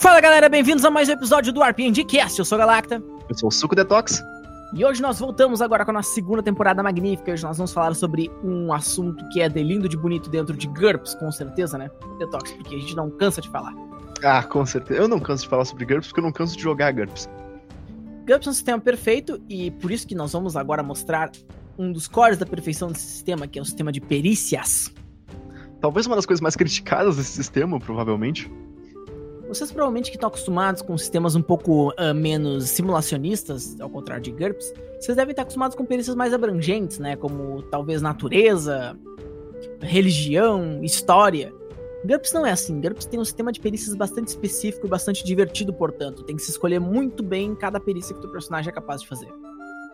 Fala galera, bem-vindos a mais um episódio do RPG Cast. Eu sou a Galacta. Eu sou o Suco Detox. E hoje nós voltamos agora com a nossa segunda temporada magnífica. Hoje nós vamos falar sobre um assunto que é de lindo de bonito dentro de GURPS, com certeza, né? Detox, porque a gente não cansa de falar. Ah, com certeza. Eu não canso de falar sobre GURPS porque eu não canso de jogar GURPS. GURPS é um sistema perfeito e por isso que nós vamos agora mostrar um dos cores da perfeição desse sistema, que é o sistema de perícias. Talvez uma das coisas mais criticadas desse sistema, provavelmente. Vocês provavelmente que estão acostumados com sistemas um pouco uh, menos simulacionistas, ao contrário de GURPS, vocês devem estar acostumados com perícias mais abrangentes, né? Como talvez natureza, religião, história. GURPS não é assim. GURPS tem um sistema de perícias bastante específico e bastante divertido, portanto. Tem que se escolher muito bem cada perícia que o personagem é capaz de fazer.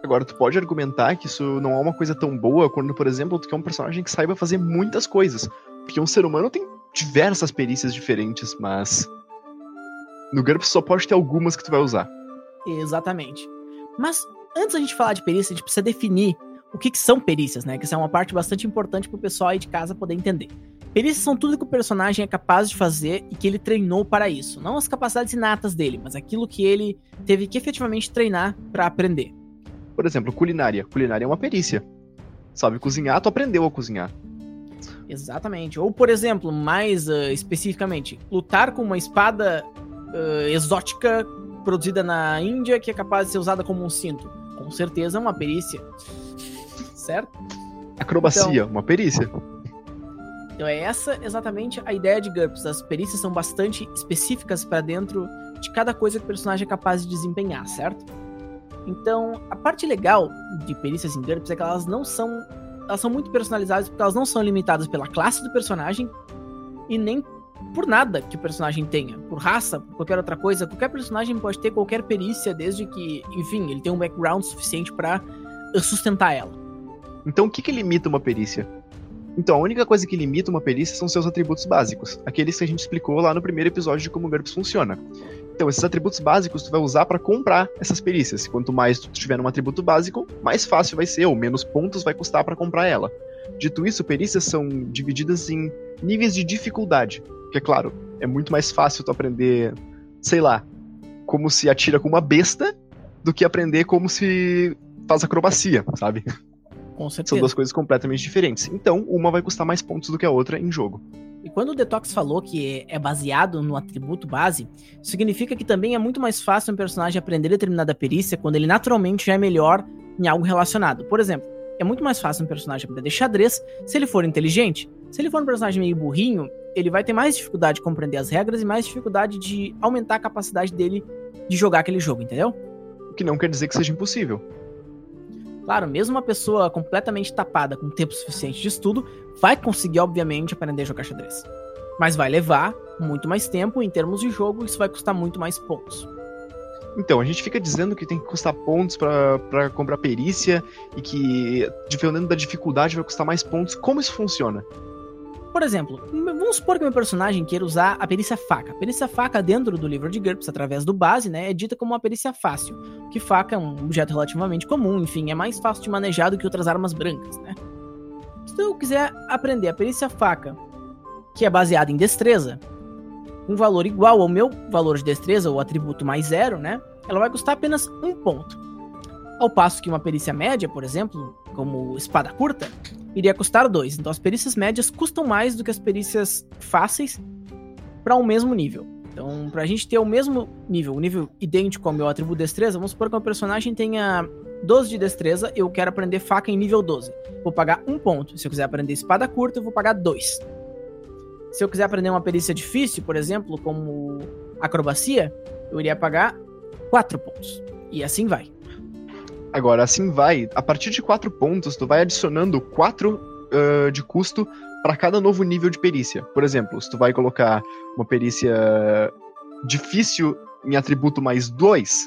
Agora, tu pode argumentar que isso não é uma coisa tão boa quando, por exemplo, tu quer um personagem que saiba fazer muitas coisas. Porque um ser humano tem diversas perícias diferentes, mas. No GURPS só pode ter algumas que tu vai usar. Exatamente. Mas antes da gente falar de perícia, a gente precisa definir o que, que são perícias, né? Que isso é uma parte bastante importante pro pessoal aí de casa poder entender. Perícias são tudo que o personagem é capaz de fazer e que ele treinou para isso. Não as capacidades inatas dele, mas aquilo que ele teve que efetivamente treinar para aprender. Por exemplo, culinária. Culinária é uma perícia. Sabe cozinhar, tu aprendeu a cozinhar. Exatamente. Ou, por exemplo, mais uh, especificamente, lutar com uma espada uh, exótica produzida na Índia que é capaz de ser usada como um cinto. Com certeza é uma perícia. Certo? Acrobacia, então, uma perícia. Então é essa exatamente a ideia de GURPS. As perícias são bastante específicas para dentro de cada coisa que o personagem é capaz de desempenhar, certo? Então, a parte legal de perícias em GURPS é que elas não são. Elas são muito personalizadas porque elas não são limitadas pela classe do personagem e nem por nada que o personagem tenha. Por raça, por qualquer outra coisa. Qualquer personagem pode ter qualquer perícia, desde que, enfim, ele tem um background suficiente para sustentar ela. Então, o que, que limita uma perícia? Então, a única coisa que limita uma perícia são seus atributos básicos, aqueles que a gente explicou lá no primeiro episódio de como o GURPS funciona. Então, esses atributos básicos tu vai usar para comprar essas perícias. Quanto mais tu tiver um atributo básico, mais fácil vai ser, ou menos pontos vai custar para comprar ela. Dito isso, perícias são divididas em níveis de dificuldade. Que é claro, é muito mais fácil tu aprender, sei lá, como se atira com uma besta do que aprender como se faz acrobacia, sabe? Com certeza. São duas coisas completamente diferentes. Então, uma vai custar mais pontos do que a outra em jogo. E quando o Detox falou que é baseado no atributo base, significa que também é muito mais fácil um personagem aprender determinada perícia quando ele naturalmente já é melhor em algo relacionado. Por exemplo, é muito mais fácil um personagem aprender xadrez se ele for inteligente. Se ele for um personagem meio burrinho, ele vai ter mais dificuldade de compreender as regras e mais dificuldade de aumentar a capacidade dele de jogar aquele jogo, entendeu? O que não quer dizer que seja impossível. Claro, mesmo uma pessoa completamente tapada com tempo suficiente de estudo vai conseguir, obviamente, aprender a jogar xadrez. Mas vai levar muito mais tempo em termos de jogo e isso vai custar muito mais pontos. Então, a gente fica dizendo que tem que custar pontos para comprar perícia e que, dependendo da dificuldade, vai custar mais pontos. Como isso funciona? Por exemplo, vamos supor que meu personagem queira usar a perícia faca. A perícia faca dentro do livro de GURPS, através do base, né, é dita como uma perícia fácil, que faca é um objeto relativamente comum, enfim, é mais fácil de manejar do que outras armas brancas, né. Se eu quiser aprender a perícia faca, que é baseada em destreza, um valor igual ao meu valor de destreza, ou atributo mais zero, né, ela vai custar apenas um ponto. Ao passo que uma perícia média, por exemplo, como espada curta, iria custar 2. Então as perícias médias custam mais do que as perícias fáceis para o um mesmo nível. Então, para a gente ter o mesmo nível, o um nível idêntico ao meu atributo destreza, vamos supor que o personagem tenha 12 de destreza, eu quero aprender faca em nível 12. Vou pagar um ponto. Se eu quiser aprender espada curta, eu vou pagar dois. Se eu quiser aprender uma perícia difícil, por exemplo, como acrobacia, eu iria pagar quatro pontos. E assim vai. Agora, assim vai. A partir de 4 pontos, tu vai adicionando 4 uh, de custo para cada novo nível de perícia. Por exemplo, se tu vai colocar uma perícia difícil em atributo mais 2,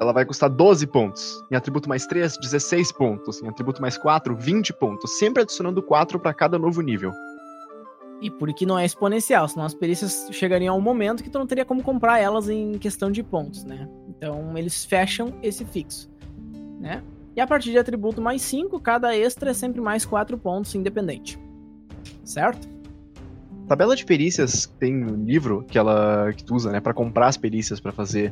ela vai custar 12 pontos. Em atributo mais 3, 16 pontos. Em atributo mais 4, 20 pontos. Sempre adicionando 4 para cada novo nível. E por que não é exponencial, senão as perícias chegariam a um momento que tu não teria como comprar elas em questão de pontos, né? Então eles fecham esse fixo né? E a partir de atributo mais 5, cada extra é sempre mais 4 pontos independente. Certo? tabela de perícias tem um livro que ela que tu usa, né, para comprar as perícias para fazer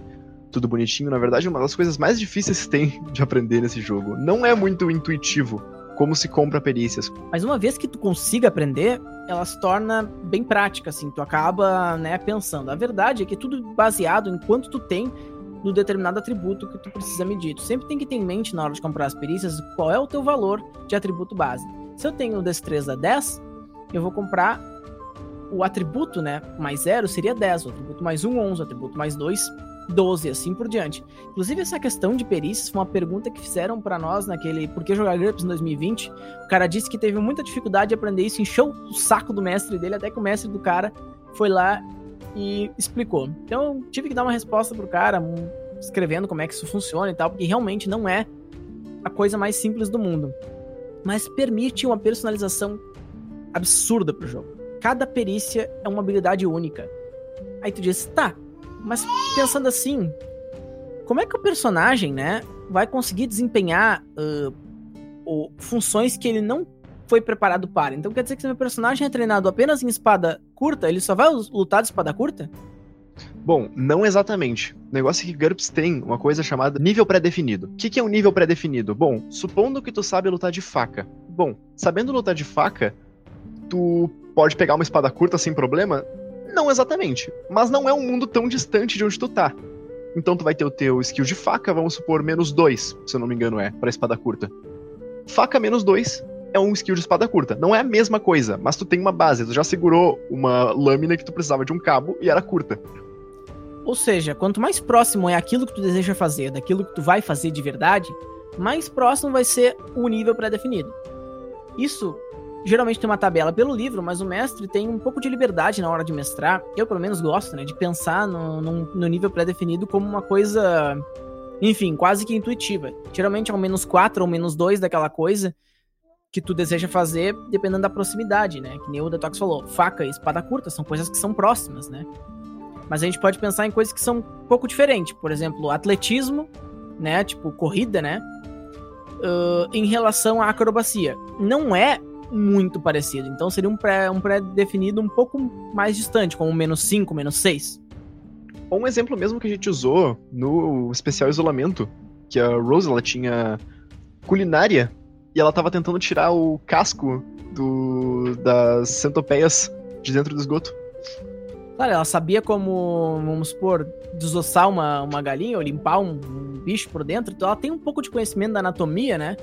tudo bonitinho. Na verdade, uma das coisas mais difíceis que tem de aprender nesse jogo. Não é muito intuitivo como se compra perícias. Mas uma vez que tu consiga aprender, ela se torna bem prática, assim. Tu acaba, né, pensando. A verdade é que é tudo baseado em quanto tu tem no determinado atributo que tu precisa medir. Tu sempre tem que ter em mente na hora de comprar as perícias qual é o teu valor de atributo base. Se eu tenho destreza 10, eu vou comprar o atributo, né, mais 0 seria 10, o atributo mais 1, 11, o atributo mais 2, 12, assim por diante. Inclusive, essa questão de perícias foi uma pergunta que fizeram para nós naquele Por que jogar GURPS em 2020. O cara disse que teve muita dificuldade de aprender isso, encheu o saco do mestre dele, até que o mestre do cara foi lá e explicou. Então, eu tive que dar uma resposta pro cara, escrevendo como é que isso funciona e tal, porque realmente não é a coisa mais simples do mundo. Mas permite uma personalização absurda pro jogo. Cada perícia é uma habilidade única. Aí tu diz, tá, mas pensando assim, como é que o personagem, né, vai conseguir desempenhar uh, o, funções que ele não foi preparado para? Então quer dizer que se meu personagem é treinado apenas em espada curta, ele só vai lutar de espada curta? Bom, não exatamente. O negócio é que GURPS tem uma coisa chamada nível pré-definido. O que, que é um nível pré-definido? Bom, supondo que tu sabe lutar de faca. Bom, sabendo lutar de faca, tu pode pegar uma espada curta sem problema? Não exatamente. Mas não é um mundo tão distante de onde tu tá. Então tu vai ter o teu skill de faca, vamos supor, menos 2, se eu não me engano é, pra espada curta. Faca menos 2 é um skill de espada curta. Não é a mesma coisa, mas tu tem uma base. Tu já segurou uma lâmina que tu precisava de um cabo e era curta. Ou seja, quanto mais próximo é aquilo que tu deseja fazer daquilo que tu vai fazer de verdade, mais próximo vai ser o nível pré-definido. Isso geralmente tem uma tabela pelo livro, mas o mestre tem um pouco de liberdade na hora de mestrar. Eu, pelo menos, gosto, né? De pensar no, no, nível pré-definido como uma coisa, enfim, quase que intuitiva. Geralmente é um menos 4 ou menos 2 daquela coisa que tu deseja fazer, dependendo da proximidade, né? Que nem o Detox falou. Faca e espada curta são coisas que são próximas, né? Mas a gente pode pensar em coisas que são um pouco diferentes. Por exemplo, atletismo, né? Tipo, corrida, né? Uh, em relação à acrobacia. Não é muito parecido. Então seria um pré, um pré-definido um pouco mais distante, como menos 5, menos 6. Ou um exemplo mesmo que a gente usou no especial isolamento, que a Rose ela tinha culinária e ela tava tentando tirar o casco do, das centopeias de dentro do esgoto. Claro, ela sabia como, vamos supor, desossar uma, uma galinha ou limpar um, um bicho por dentro, então ela tem um pouco de conhecimento da anatomia, né?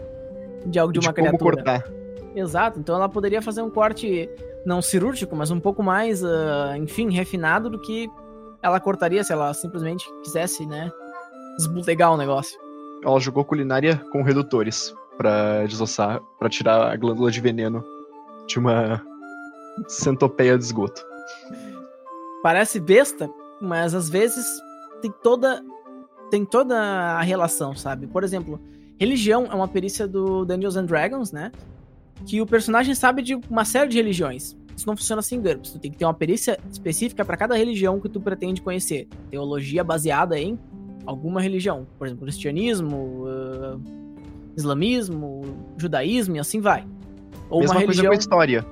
De algo de, de uma como criatura. cortar. Exato, então ela poderia fazer um corte não cirúrgico, mas um pouco mais, uh, enfim, refinado do que ela cortaria se ela simplesmente quisesse, né, desbulegar o negócio. Ela jogou culinária com redutores para desossar, para tirar a glândula de veneno de uma centopeia de esgoto. Parece besta, mas às vezes tem toda tem toda a relação, sabe? Por exemplo, religião é uma perícia do Dungeons and Dragons, né? Que o personagem sabe de uma série de religiões. Isso não funciona assim GURPS. Tu tem que ter uma perícia específica para cada religião que tu pretende conhecer. Teologia baseada em alguma religião. Por exemplo, cristianismo, uh, islamismo, judaísmo e assim vai. Ou Mesma uma religião... coisa com história.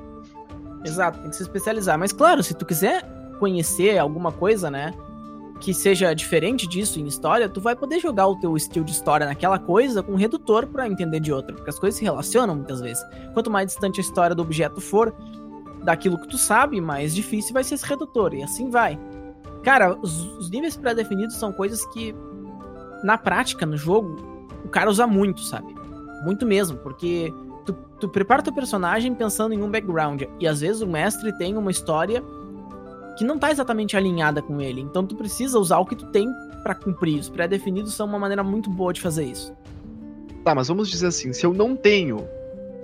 Exato, tem que se especializar. Mas claro, se tu quiser conhecer alguma coisa, né? Que seja diferente disso em história, tu vai poder jogar o teu skill de história naquela coisa com um redutor para entender de outra, porque as coisas se relacionam muitas vezes. Quanto mais distante a história do objeto for daquilo que tu sabe, mais difícil vai ser esse redutor, e assim vai. Cara, os, os níveis pré-definidos são coisas que, na prática, no jogo, o cara usa muito, sabe? Muito mesmo, porque tu, tu prepara teu personagem pensando em um background, e às vezes o mestre tem uma história que não tá exatamente alinhada com ele. Então tu precisa usar o que tu tem para cumprir. Os pré-definidos são uma maneira muito boa de fazer isso. Tá, mas vamos dizer assim, se eu não tenho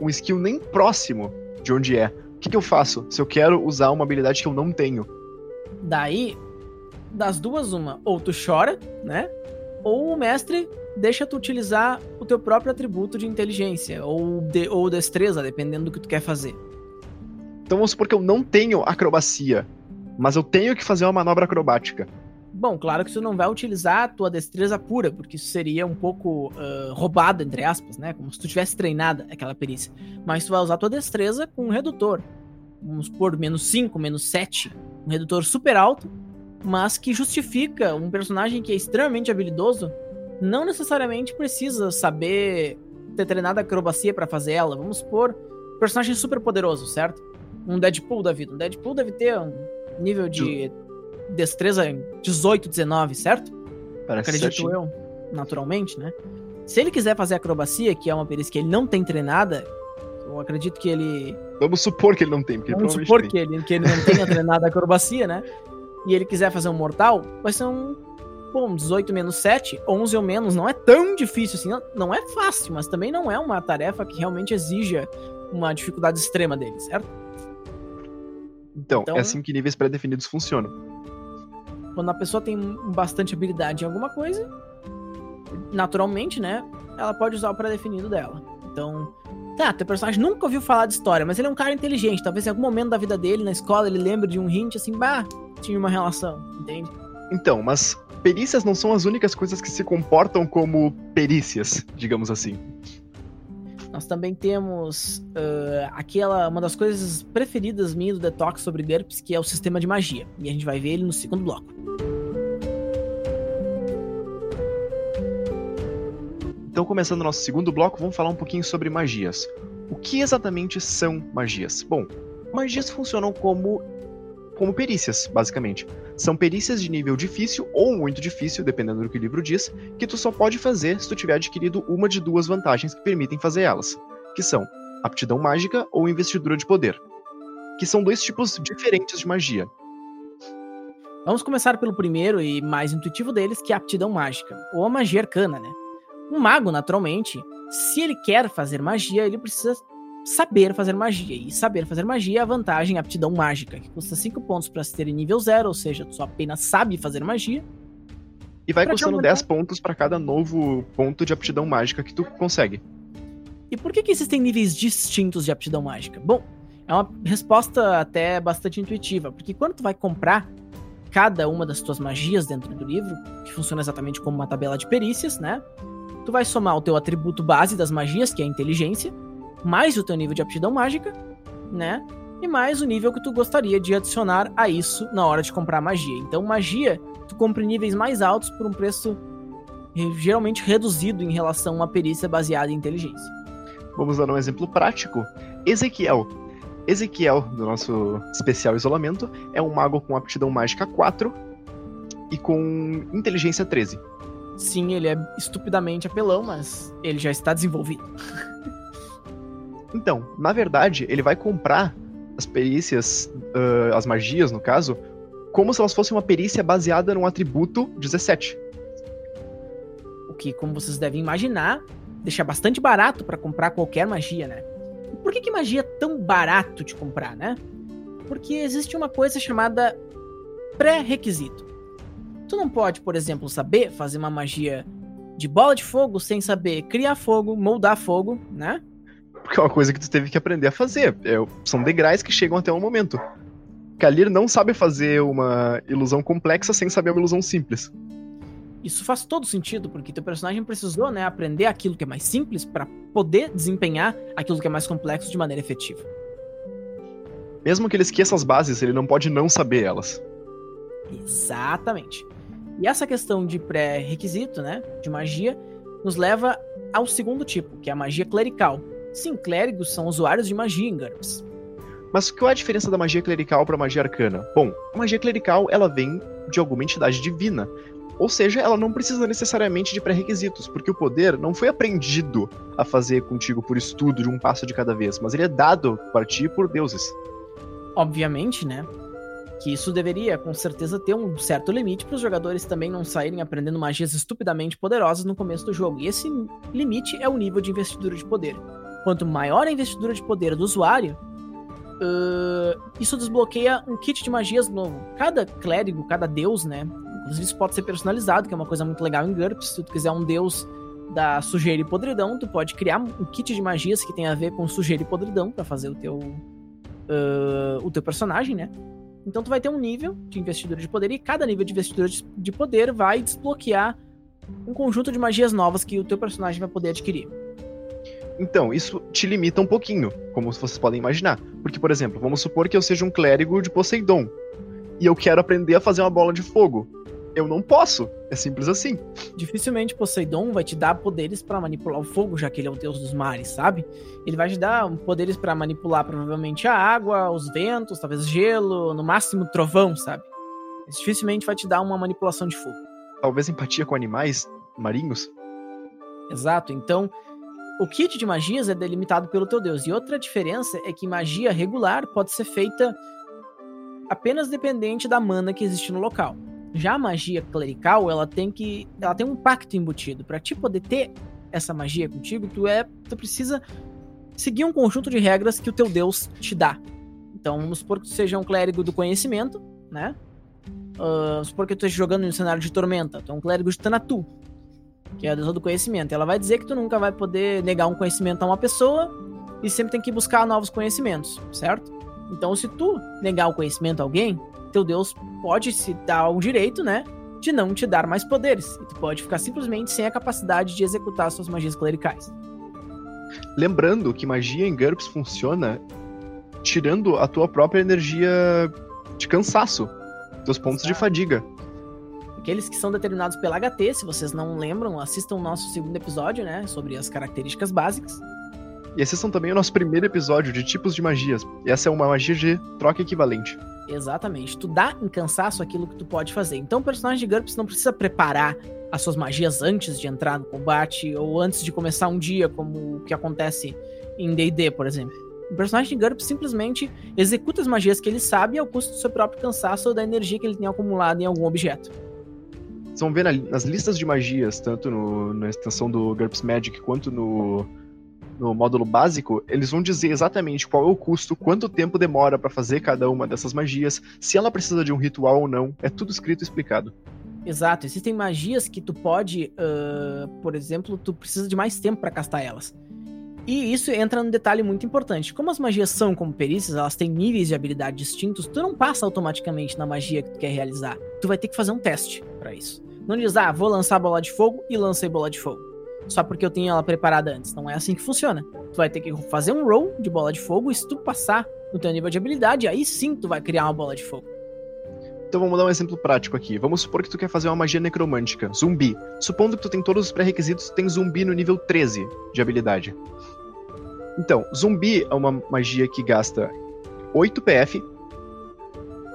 um skill nem próximo de onde é, o que, que eu faço se eu quero usar uma habilidade que eu não tenho? Daí, das duas, uma, ou tu chora, né? Ou o mestre deixa tu utilizar o teu próprio atributo de inteligência ou, de, ou destreza, dependendo do que tu quer fazer. Então vamos supor que eu não tenho acrobacia mas eu tenho que fazer uma manobra acrobática. Bom, claro que você não vai utilizar a tua destreza pura, porque isso seria um pouco uh, roubado, entre aspas, né? Como se tu tivesse treinado aquela perícia. Mas tu vai usar a tua destreza com um redutor. vamos por menos 5, menos 7, um redutor super alto, mas que justifica um personagem que é extremamente habilidoso, não necessariamente precisa saber ter treinado acrobacia para fazer ela. Vamos supor, personagem super poderoso, certo? Um Deadpool da vida. Um Deadpool deve ter um nível de destreza 18, 19, certo? Parece Acredito certinho. eu, naturalmente, né? Se ele quiser fazer acrobacia, que é uma perícia que ele não tem treinada, eu acredito que ele. Vamos supor que ele não tem, porque Vamos supor provavelmente que ele, que ele não tenha treinado acrobacia, né? E ele quiser fazer um mortal, vai ser um. Bom, 18 menos 7, 11 ou menos, não é tão difícil assim. Não, não é fácil, mas também não é uma tarefa que realmente exija uma dificuldade extrema dele, certo? Então, Então- é assim que níveis pré-definidos funcionam. Quando a pessoa tem bastante habilidade em alguma coisa, naturalmente, né? Ela pode usar o pré-definido dela. Então, tá, teu personagem nunca ouviu falar de história, mas ele é um cara inteligente. Talvez em algum momento da vida dele, na escola, ele lembre de um hint assim, bah, tinha uma relação, entende? Então, mas perícias não são as únicas coisas que se comportam como perícias, digamos assim. Nós também temos ah, aquela, uma das coisas preferidas minhas do Detox sobre GURPS, que é o sistema de magia. E a gente vai ver ele no segundo bloco. Então, começando o nosso segundo bloco, vamos falar um pouquinho sobre magias. O que exatamente são magias? Bom, magias funcionam como como perícias, basicamente. São perícias de nível difícil ou muito difícil, dependendo do que o livro diz, que tu só pode fazer se tu tiver adquirido uma de duas vantagens que permitem fazer elas, que são aptidão mágica ou investidura de poder, que são dois tipos diferentes de magia. Vamos começar pelo primeiro e mais intuitivo deles, que é a aptidão mágica, ou a magia arcana, né? Um mago, naturalmente, se ele quer fazer magia, ele precisa saber fazer magia. E saber fazer magia é a vantagem aptidão mágica, que custa 5 pontos para se ter em nível 0, ou seja, tu só apenas sabe fazer magia. E vai custando aumentar- 10 pontos para cada novo ponto de aptidão mágica que tu consegue. E por que, que existem níveis distintos de aptidão mágica? Bom, é uma resposta até bastante intuitiva, porque quando tu vai comprar cada uma das tuas magias dentro do livro, que funciona exatamente como uma tabela de perícias, né? Tu vai somar o teu atributo base das magias, que é a inteligência, mais o teu nível de aptidão mágica, né? E mais o nível que tu gostaria de adicionar a isso na hora de comprar magia. Então, magia, tu compra em níveis mais altos por um preço eh, geralmente reduzido em relação a uma perícia baseada em inteligência. Vamos dar um exemplo prático. Ezequiel. Ezequiel, do nosso especial isolamento, é um mago com aptidão mágica 4 e com inteligência 13. Sim, ele é estupidamente apelão, mas ele já está desenvolvido. Então, na verdade, ele vai comprar as perícias, ah, as magias no caso, como se elas fossem uma perícia baseada num atributo 17. O que, como vocês devem imaginar, deixa bastante barato para comprar qualquer magia, né? E por que, que magia é tão barato de comprar, né? Porque existe uma coisa chamada pré-requisito. Tu não pode, por exemplo, saber fazer uma magia de bola de fogo sem saber criar fogo, moldar fogo, né? Porque é uma coisa que tu teve que aprender a fazer. É, são degraus que chegam até um momento. Kalir não sabe fazer uma ilusão complexa sem saber uma ilusão simples. Isso faz todo sentido, porque teu personagem precisou, né, aprender aquilo que é mais simples para poder desempenhar aquilo que é mais complexo de maneira efetiva. Mesmo que ele esqueça as bases, ele não pode não saber elas. Exatamente. E essa questão de pré-requisito, né, de magia, nos leva ao segundo tipo, que é a magia clerical. Sim, clérigos são usuários de magia em GURPS. Mas qual é a diferença da magia clerical para magia arcana? Bom, a magia clerical ela vem de alguma entidade divina. Ou seja, ela não precisa necessariamente de pré-requisitos, porque o poder não foi aprendido a fazer contigo por estudo de um passo de cada vez, mas ele é dado para ti por deuses. Obviamente, né, que isso deveria, com certeza, ter um certo limite para os jogadores também não saírem aprendendo magias estupidamente poderosas no começo do jogo. E esse limite é o nível de investidura de poder. Quanto maior a investidura de poder do usuário, uh, isso desbloqueia um kit de magias novo. Cada clérigo, cada deus, né? Inclusive isso pode ser personalizado, que é uma coisa muito legal em GURPS. Se tu quiser um deus da sujeira e podridão, tu pode criar um kit de magias que tem a ver com sujeira e podridão para fazer o teu uh, o teu personagem, né? Então tu vai ter um nível de investidura de poder e cada nível de investidura de, de poder vai desbloquear um conjunto de magias novas que o teu personagem vai poder adquirir. Então, isso te limita um pouquinho, como vocês podem imaginar. Porque, por exemplo, vamos supor que eu seja um clérigo de Poseidon e eu quero aprender a fazer uma bola de fogo. Eu não posso. É simples assim. Dificilmente Poseidon vai te dar poderes para manipular o fogo, já que ele é o deus dos mares, sabe? Ele vai te dar poderes para manipular provavelmente a água, os ventos, talvez gelo, no máximo trovão, sabe? Mas dificilmente vai te dar uma manipulação de fogo. Talvez empatia com animais marinhos. Exato. Então, o kit de magias é delimitado pelo teu deus. E outra diferença é que magia regular pode ser feita apenas dependente da mana que existe no local. Já a magia clerical, ela tem que ela tem um pacto embutido. Para ti poder ter essa magia contigo, tu é tu precisa seguir um conjunto de regras que o teu deus te dá. Então, vamos supor que tu seja um clérigo do conhecimento, né? Uh, vamos supor que tu esteja jogando um cenário de tormenta. Tu é um clérigo de Tanatu que é a deusa do conhecimento. Ela vai dizer que tu nunca vai poder negar um conhecimento a uma pessoa e sempre tem que buscar novos conhecimentos, certo? Então, se tu negar o conhecimento a alguém, teu Deus pode se dar o direito, né, de não te dar mais poderes. E tu pode ficar simplesmente sem a capacidade de executar suas magias clericais. Lembrando que magia em GURPS funciona tirando a tua própria energia de cansaço, teus pontos Exato. de fadiga. Aqueles que são determinados pela HT, se vocês não lembram, assistam o nosso segundo episódio, né? Sobre as características básicas. E assistam também o nosso primeiro episódio de tipos de magias. Essa é uma magia de troca equivalente. Exatamente. Tu dá em cansaço aquilo que tu pode fazer. Então o personagem de GURPS não precisa preparar as suas magias antes de entrar no combate ou antes de começar um dia, como o que acontece em D&D, por exemplo. O personagem de GURPS simplesmente executa as magias que ele sabe ao custo do seu próprio cansaço ou da energia que ele tem acumulado em algum objeto. Vão ver na, nas listas de magias, tanto no, na extensão do GURPS Magic quanto no, no módulo básico, eles vão dizer exatamente qual é o custo, quanto tempo demora para fazer cada uma dessas magias, se ela precisa de um ritual ou não. É tudo escrito e explicado. Exato, existem magias que tu pode, uh, por exemplo, tu precisa de mais tempo para castar elas. E isso entra num detalhe muito importante. Como as magias são como perícias, elas têm níveis de habilidade distintos, tu não passa automaticamente na magia que tu quer realizar. Tu vai ter que fazer um teste para isso. Não diz, ah, vou lançar bola de fogo e lancei bola de fogo. Só porque eu tenho ela preparada antes. Não é assim que funciona. Tu vai ter que fazer um roll de bola de fogo e se tu passar no teu nível de habilidade, aí sim tu vai criar uma bola de fogo. Então vamos dar um exemplo prático aqui. Vamos supor que tu quer fazer uma magia necromântica, zumbi. Supondo que tu tem todos os pré-requisitos, tem zumbi no nível 13 de habilidade. Então, zumbi é uma magia que gasta 8 PF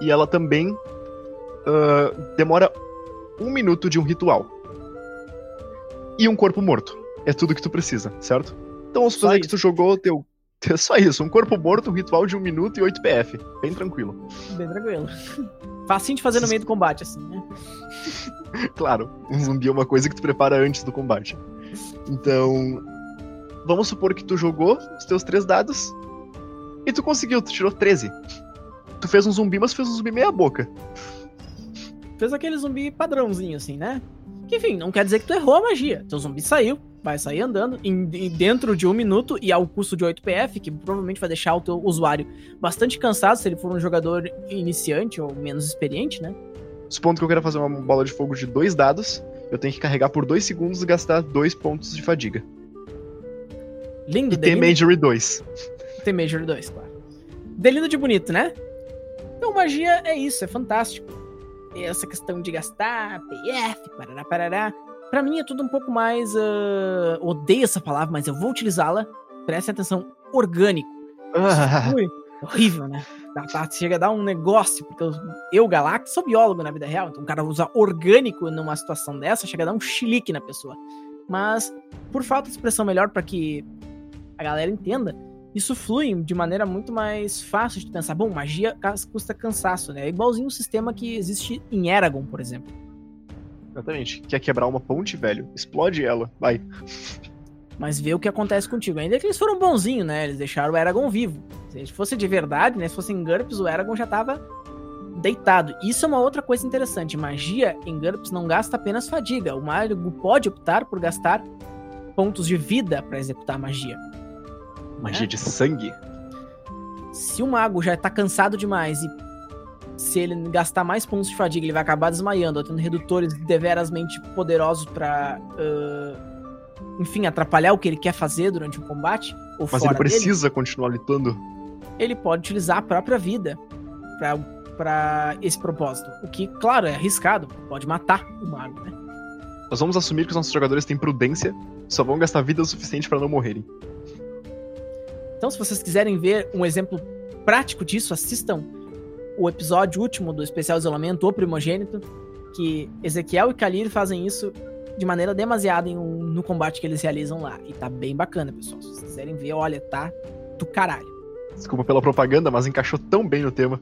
e ela também uh, demora um minuto de um ritual. E um corpo morto. É tudo que tu precisa, certo? Então vamos fazer que tu jogou teu. Só isso, um corpo morto, um ritual de um minuto e 8 PF. Bem tranquilo. Bem tranquilo. Facinho de fazer no meio do combate, assim, né? claro, um zumbi é uma coisa que tu prepara antes do combate. Então, vamos supor que tu jogou os teus três dados e tu conseguiu, tu tirou 13. Tu fez um zumbi, mas fez um zumbi meia boca fez aquele zumbi padrãozinho, assim, né? Que, enfim, não quer dizer que tu errou a magia. Teu zumbi saiu, vai sair andando, em, dentro de um minuto e ao custo de 8 PF, que provavelmente vai deixar o teu usuário bastante cansado se ele for um jogador iniciante ou menos experiente, né? Supondo que eu quero fazer uma bola de fogo de dois dados, eu tenho que carregar por dois segundos e gastar dois pontos de fadiga. Lindo, E tem Majory 2. Tem Majory 2, claro. Delindo de bonito, né? Então, magia é isso, é fantástico essa questão de gastar PF, parará, parará. Pra mim é tudo um pouco mais. Uh, odeio essa palavra, mas eu vou utilizá-la. Prestem atenção, orgânico. Ah. Ui, horrível, né? Chega a dar um negócio, porque eu, eu, Galactus, sou biólogo na vida real, então o cara usa orgânico numa situação dessa, chega a dar um chilique na pessoa. Mas, por falta de expressão melhor para que a galera entenda, isso flui de maneira muito mais fácil de pensar. Bom, magia custa cansaço, né? É igualzinho o sistema que existe em Eragon, por exemplo. Exatamente. Quer quebrar uma ponte, velho? Explode ela, vai. Mas vê o que acontece contigo. Ainda que eles foram bonzinhos, né? Eles deixaram o Eragon vivo. Se fosse de verdade, né? Se fosse em GURPS, o Eragon já tava deitado. Isso é uma outra coisa interessante. Magia em GURPS não gasta apenas fadiga. O mago pode optar por gastar pontos de vida para executar magia. Magia é. de sangue? Se o mago já tá cansado demais e se ele gastar mais pontos de fadiga, ele vai acabar desmaiando, ou tendo redutores deverasmente poderosos para uh, enfim, atrapalhar o que ele quer fazer durante o combate, ou Mas ele precisa dele, continuar lutando. ele pode utilizar a própria vida pra esse propósito. O que, claro, é arriscado, pode matar o mago, né? Nós vamos assumir que os nossos jogadores têm prudência, só vão gastar vida o suficiente pra não morrerem. Então, se vocês quiserem ver um exemplo prático disso, assistam o episódio último do especial isolamento, O Primogênito, que Ezequiel e Kalir fazem isso de maneira demasiada em um- no combate que eles realizam lá. E tá bem bacana, pessoal. Se vocês quiserem ver, olha, tá do caralho. Desculpa pela propaganda, mas encaixou tão bem no tema.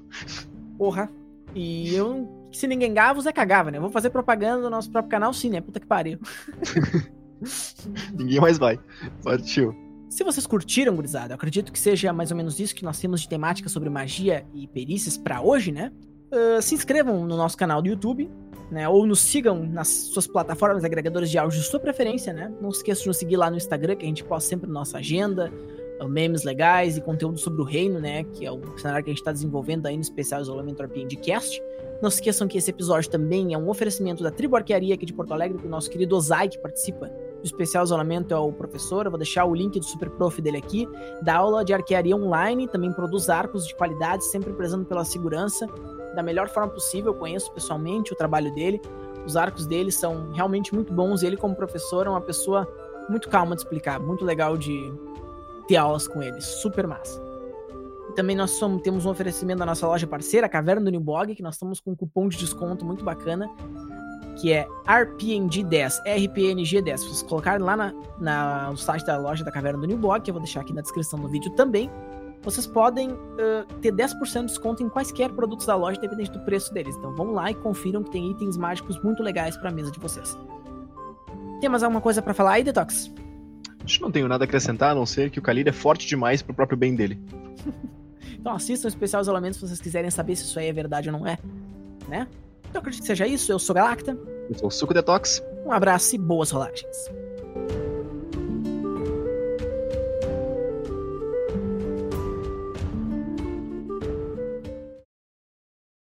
Porra. E eu, se ninguém gava, Zé cagava, né? Vou fazer propaganda do nosso próprio canal, sim, né? Puta que pariu. Ninguém mais vai. Partiu. Se vocês curtiram, gurizada, acredito que seja mais ou menos isso que nós temos de temática sobre magia e perícias pra hoje, né? Ah, se inscrevam no nosso canal do YouTube, né? Ou nos sigam nas suas plataformas agregadoras de áudio de sua preferência, né? Não se esqueça de nos seguir lá no Instagram, que a gente posta sempre nossa agenda, ah, memes legais e conteúdo sobre o reino, né? Que é o cenário que a gente está desenvolvendo aí no especial Isolamento RPG Cast. Não se esqueçam que esse episódio também é um oferecimento da Tribo Arquearia aqui de Porto Alegre, que o nosso querido Ozai, que participa do especial isolamento é o professor. Eu vou deixar o link do super prof dele aqui. Da aula de arquearia online, também produz arcos de qualidade, sempre prezando pela segurança da melhor forma possível. Eu conheço pessoalmente o trabalho dele. Os arcos dele são realmente muito bons. Ele, como professor, é uma pessoa muito calma de explicar, muito legal de ter aulas com ele. Super massa. Também nós somos- temos um oferecimento da nossa loja parceira, Caverna do Newbog, que nós estamos com um cupom de desconto muito bacana que é RPNG10, RPNG10. Se vocês colocarem lá na, na- no site da loja da Caverna do Newbog, que eu vou deixar aqui na descrição do vídeo também, vocês podem ãh, ter 10% de desconto em quaisquer produtos da loja, independente do preço deles. Então vão lá e confiram que tem itens mágicos muito legais para a mesa de vocês. Tem mais alguma coisa para falar aí, Detox? Acho que não tenho nada a acrescentar, a não ser que o Kalir é forte demais pro próprio bem dele. Então assistam o especial isolamento se vocês quiserem saber se isso aí é verdade ou não é, né? Eu acredito que seja isso. Eu sou Galacta. Eu sou o Suco Detox. Um abraço e boas rolagens.